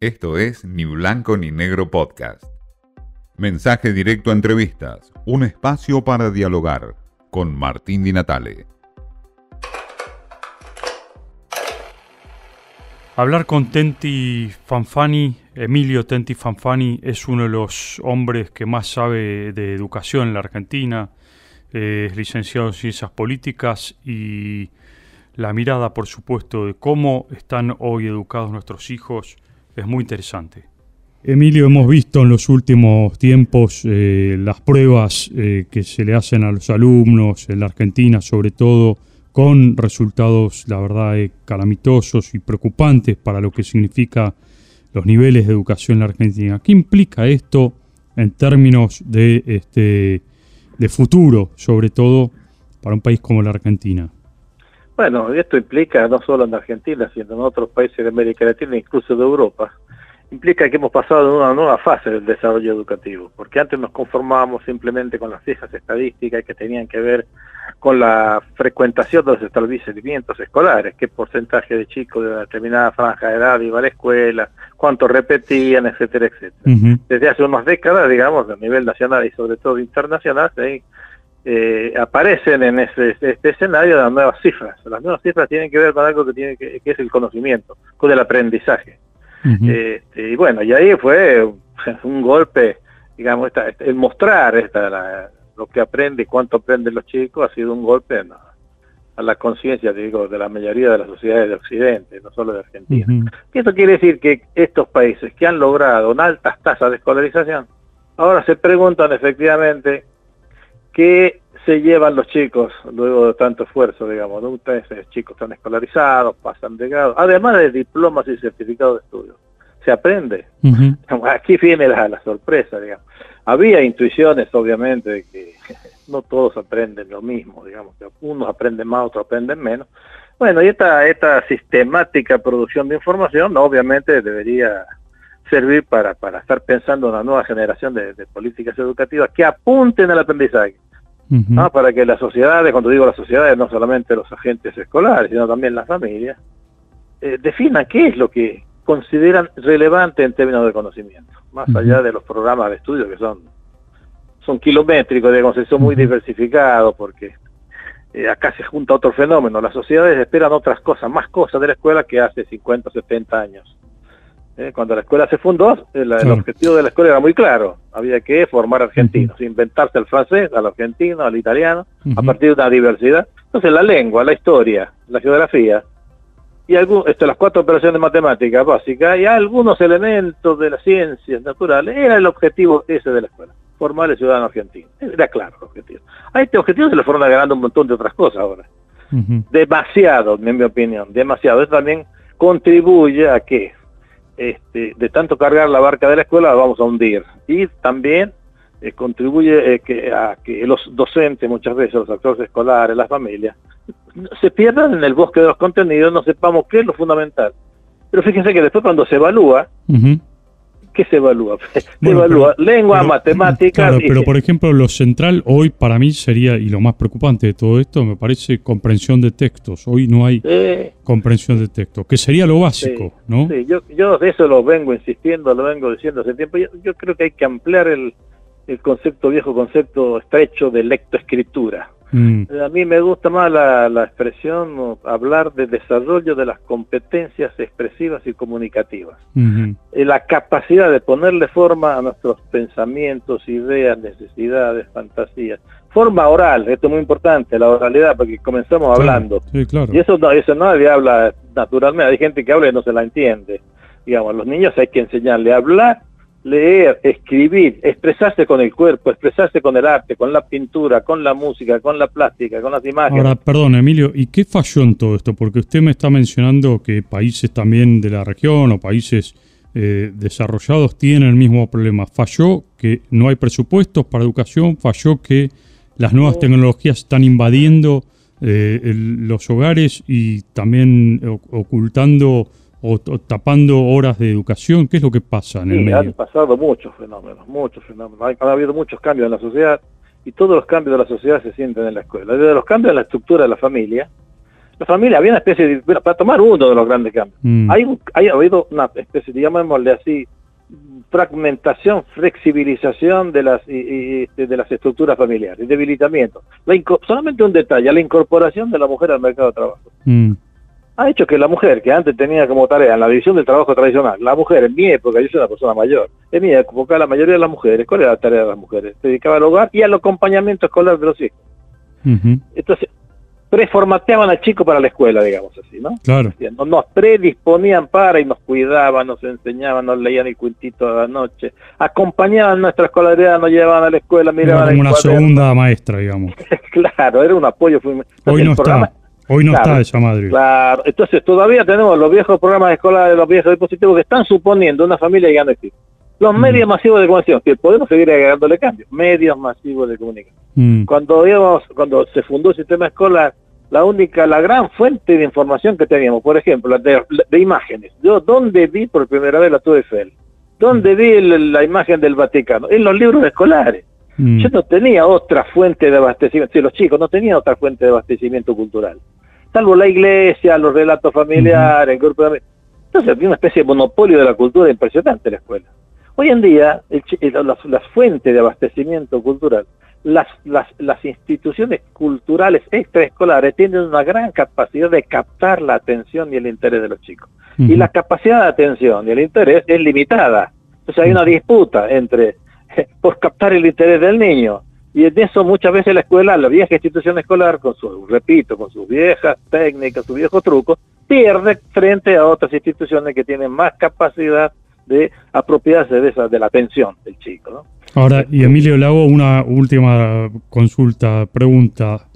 Esto es Ni Blanco ni Negro Podcast. Mensaje directo a entrevistas, un espacio para dialogar con Martín Di Natale. Hablar con Tenti Fanfani, Emilio Tenti Fanfani, es uno de los hombres que más sabe de educación en la Argentina. Es licenciado en Ciencias Políticas y la mirada, por supuesto, de cómo están hoy educados nuestros hijos es muy interesante. Emilio, hemos visto en los últimos tiempos eh, las pruebas eh, que se le hacen a los alumnos en la Argentina, sobre todo con resultados, la verdad, eh, calamitosos y preocupantes para lo que significa los niveles de educación en la Argentina. ¿Qué implica esto en términos de, este, de futuro, sobre todo para un país como la Argentina? Bueno, esto implica no solo en Argentina, sino en otros países de América Latina, incluso de Europa, implica que hemos pasado en una nueva fase del desarrollo educativo, porque antes nos conformábamos simplemente con las cifras estadísticas que tenían que ver con la frecuentación de los establecimientos escolares, qué porcentaje de chicos de una determinada franja de edad iba a la escuela, cuánto repetían, etcétera, etcétera. Desde hace unas décadas, digamos, a nivel nacional y sobre todo internacional, eh, aparecen en ese, este escenario las nuevas cifras. Las nuevas cifras tienen que ver con algo que, tiene que, es el conocimiento, con el aprendizaje. Este, y bueno, y ahí fue un golpe, digamos, el mostrar esta, lo que aprende y cuánto aprenden los chicos ha sido un golpe a la conciencia, digo, de la mayoría de las sociedades de Occidente, no solo de Argentina. Y eso quiere decir que estos países que han logrado una altas tasas de escolarización, ahora se preguntan efectivamente qué se llevan los chicos luego de tanto esfuerzo, digamos, ¿no? Ustedes chicos están escolarizados, pasan de grado, además de diplomas y certificados de estudio. Se aprende. Aquí viene la, sorpresa, digamos. Había intuiciones, obviamente, de que no todos aprenden lo mismo, digamos, que unos aprenden más, otros aprenden menos. Bueno, y esta, esta sistemática producción de información, obviamente, debería servir para, para estar pensando en una nueva generación de, políticas educativas que apunten al aprendizaje. Para que las sociedades, cuando digo las sociedades, no solamente los agentes escolares, sino también las familias, eh, definan qué es lo que consideran relevante en términos de conocimiento, más allá de los programas de estudio que son, son kilométricos, digamos, son muy diversificados, porque eh, acá se junta otro fenómeno. Las sociedades esperan otras cosas, más cosas de la escuela que hace 50 o 70 años. ¿Eh? Cuando la escuela se fundó, el, objetivo de la escuela era muy claro, había que formar argentinos, inventarse el francés, al argentino, al italiano, a partir de una diversidad. Entonces la lengua, la historia, la geografía, y esto, las cuatro operaciones matemáticas básicas y algunos elementos de las ciencias naturales, era el objetivo ese de la escuela, formar el ciudadano argentino. Era claro el objetivo. A este objetivo se le fueron agregando un montón de otras cosas ahora. Demasiado, en mi opinión, demasiado. Eso también contribuye a que este, de tanto cargar la barca de la escuela vamos a hundir. Y también eh, contribuye eh, que, a que los docentes, muchas veces los actores escolares, las familias, se pierdan en el bosque de los contenidos, no sepamos qué es lo fundamental. Pero fíjense que después cuando se evalúa, ¿qué se evalúa? se evalúa lengua, matemáticas. Claro, pero por ejemplo, lo central hoy para mí sería, y lo más preocupante de todo esto, me parece comprensión de textos. Hoy no hay comprensión de textos, que sería lo básico, ¿no? Sí, yo, yo de eso lo vengo insistiendo, lo vengo diciendo hace tiempo. Yo, creo que hay que ampliar el, el concepto, viejo concepto estrecho de lectoescritura. Mm. A mí me gusta más la, la expresión, hablar de desarrollo de las competencias expresivas y comunicativas. La capacidad de ponerle forma a nuestros pensamientos, ideas, necesidades, fantasías. Forma oral, esto es muy importante, la oralidad, porque comenzamos hablando. Y eso, no, eso nadie habla naturalmente, hay gente que habla y no se la entiende. Digamos, a los niños hay que enseñarle a hablar leer, escribir, expresarse con el cuerpo, expresarse con el arte, con la pintura, con la música, con la plástica, con las imágenes. Ahora, perdón, Emilio, ¿y qué falló en todo esto? Porque usted me está mencionando que países también de la región o países eh, desarrollados tienen el mismo problema. ¿Falló que no hay presupuestos para educación? ¿Falló que las nuevas tecnologías están invadiendo eh, los hogares y también ocultando o, tapando horas de educación? ¿Qué es lo que pasa en el medio? Han pasado muchos fenómenos, muchos fenómenos. Ha, habido muchos cambios en la sociedad y todos los cambios de la sociedad se sienten en la escuela. Desde los cambios en la estructura de la familia, La familia, había una especie de, para tomar uno de los grandes cambios, Mm. hay, hay habido una especie, llamémosle así, fragmentación, flexibilización de las, y- y- este, de las estructuras familiares, debilitamiento. La solamente un detalle, la incorporación de la mujer al mercado de trabajo. Mm. Ha hecho que la mujer, que antes tenía como tarea en la división del trabajo tradicional, la mujer en mi época, yo soy una persona mayor, en mi época la mayoría de las mujeres, ¿cuál era la tarea de las mujeres? Se dedicaba al hogar y al acompañamiento escolar de los hijos. Entonces, preformateaban al chico para la escuela, digamos así, ¿no? Claro. Nos, predisponían para y nos cuidaban, nos enseñaban, nos leían el cuentito de la noche, acompañaban nuestra escolaridad, nos llevaban a la escuela, Era miraban como el una cuaderno. segunda maestra, digamos. Claro, era un apoyo. Hoy no programa- está. Hoy no Claro. está esa madre. Claro, entonces todavía tenemos los viejos programas escolares, los viejos dispositivos que están suponiendo una familia que ya no existe. Los Mm. medios masivos de comunicación, que podemos seguir agregándole cambios, medios masivos de comunicación. Mm. Cuando íbamos, cuando se fundó el sistema escolar, la única, la gran fuente de información que teníamos, por ejemplo, de, de imágenes. Yo, ¿dónde vi por primera vez la Torre Eiffel? ¿Dónde vi el- la imagen del Vaticano? En los libros escolares. Mm. Yo no tenía otra fuente de abastecimiento, sí, los chicos no tenían otra fuente de abastecimiento cultural, salvo la iglesia, los relatos familiares, el grupo de. Entonces había una especie de monopolio de la cultura impresionante en la escuela. Hoy en día, el el- las, las fuentes de abastecimiento cultural, las, las, las instituciones culturales extraescolares tienen una gran capacidad de captar la atención y el interés de los chicos. Y la capacidad de atención y el interés es limitada. Entonces hay una disputa entre por captar el interés del niño. Y en eso muchas veces la escuela, la vieja institución escolar, con su, repito, con sus viejas técnicas, sus viejos trucos, pierde frente a otras instituciones que tienen más capacidad de apropiarse de esa, de la atención del chico, ¿no? Ahora, y Emilio, le hago una última consulta, pregunta.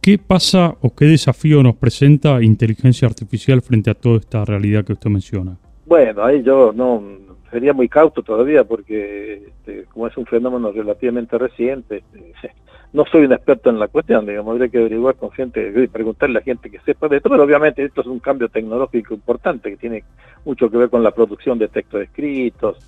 ¿Qué pasa o qué desafío nos presenta inteligencia artificial frente a toda esta realidad que usted menciona? Bueno, ahí yo no sería muy cauto todavía porque este, como es un fenómeno relativamente reciente, este, no soy un experto en la cuestión, digamos, habría que averiguar con gente, y preguntarle a gente que sepa de esto, pero obviamente esto es un cambio tecnológico importante que tiene mucho que ver con la producción de textos escritos.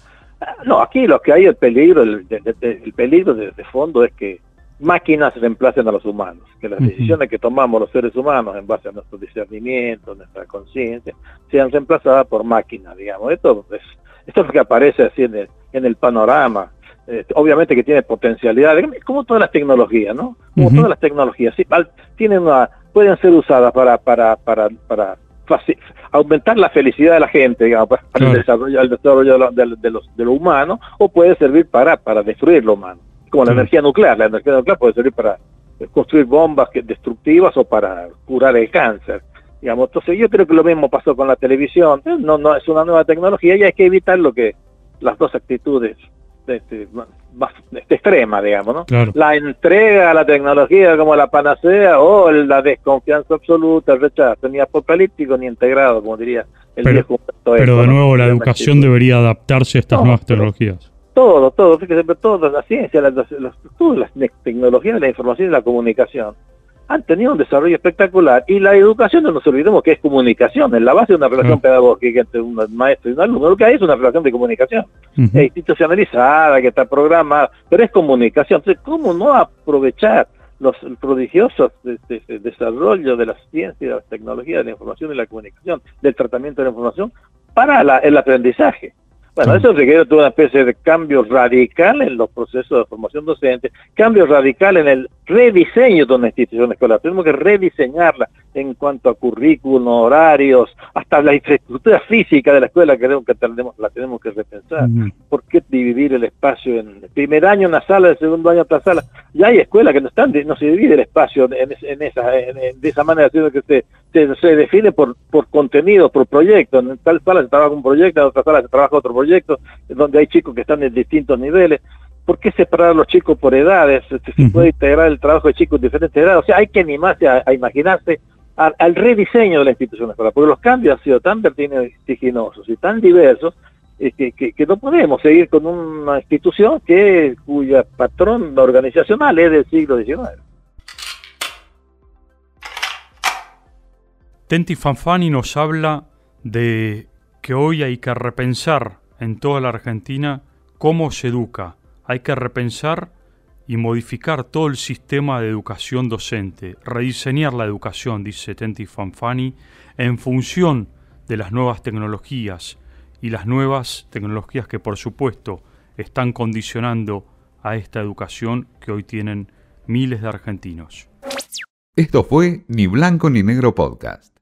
Ah, No, aquí lo que hay el peligro, el, de- de- el peligro de, de fondo es que máquinas reemplacen a los humanos, que las decisiones que tomamos los seres humanos en base a nuestro discernimiento, nuestra conciencia, sean reemplazadas por máquinas, digamos. Esto es, esto es lo que aparece así en el, en el panorama. Eh, obviamente que tiene potencialidades, como todas las tecnologías, ¿no? Como todas las tecnologías, sí, tienen una, pueden ser usadas para, para, para, para faci- aumentar la felicidad de la gente, digamos, para, para el desarrollo, el desarrollo de lo, de- de los- de lo humano, o puede servir para, para destruir lo humano, como la energía nuclear. La energía nuclear puede servir para eh, construir bombas que, destructivas o para curar el cáncer. Digamos, entonces yo creo que lo mismo pasó con la televisión. No, no es una nueva tecnología y hay que evitar lo que las dos actitudes este, más, más extremas, digamos, ¿no? Claro. La entrega a la tecnología como la panacea o la desconfianza absoluta, el rechazo, ni apocalíptico ni integrado, como diría el Pero- viejo Pero de ¿no? nuevo, la educación debería adaptarse a estas No, nuevas tecnologías. Todo, todo, fíjese, pero toda la ciencia, todas las ne- tecnologías de la información y la comunicación han tenido un desarrollo espectacular y la educación, no nos olvidemos que es comunicación, es la base de una relación pedagógica entre un maestro y un alumno, lo que hay es una relación de comunicación, es institucionalizada, que está programada, pero es comunicación. Entonces, ¿cómo no aprovechar los prodigiosos de- de- de desarrollo de las ciencias, de las tecnologías de la información y la comunicación, del tratamiento de la información para la- el aprendizaje? Bueno, eso requiere toda una especie de cambio radical en los procesos de formación docente, cambio radical en el rediseño de una institución escolar. Tenemos que rediseñarla en cuanto a currículum, horarios, hasta la infraestructura física de la escuela que que tenemos, la tenemos que repensar. ¿Por qué dividir el espacio en el primer año una sala, el segundo año otra sala? Ya hay escuelas que no están, no se divide el espacio en, es- en esa, en- en- de esa manera, sino que se, se, se define por, por contenido, por proyecto. En tal sala se trabaja un proyecto, en otra sala se trabaja otro proyecto, donde hay chicos que están en distintos niveles. ¿Por qué separar a los chicos por edades? Se se puede integrar el trabajo de chicos en diferentes edades. O sea, hay que animarse a, a imaginarse al, al rediseño de la institución escolar, porque los cambios han sido tan vertiginosos y tan diversos eh, que, que- que no podemos seguir con una institución que cuya patrón organizacional es del siglo XIX. Tenti Fanfani nos habla de que hoy hay que repensar en toda la Argentina cómo se educa. Hay que repensar y modificar todo el sistema de educación docente, rediseñar la educación, dice Tenti Fanfani, en función de las nuevas tecnologías y las nuevas tecnologías que por supuesto están condicionando a esta educación que hoy tienen miles de argentinos. Esto fue Ni Blanco ni Negro Podcast.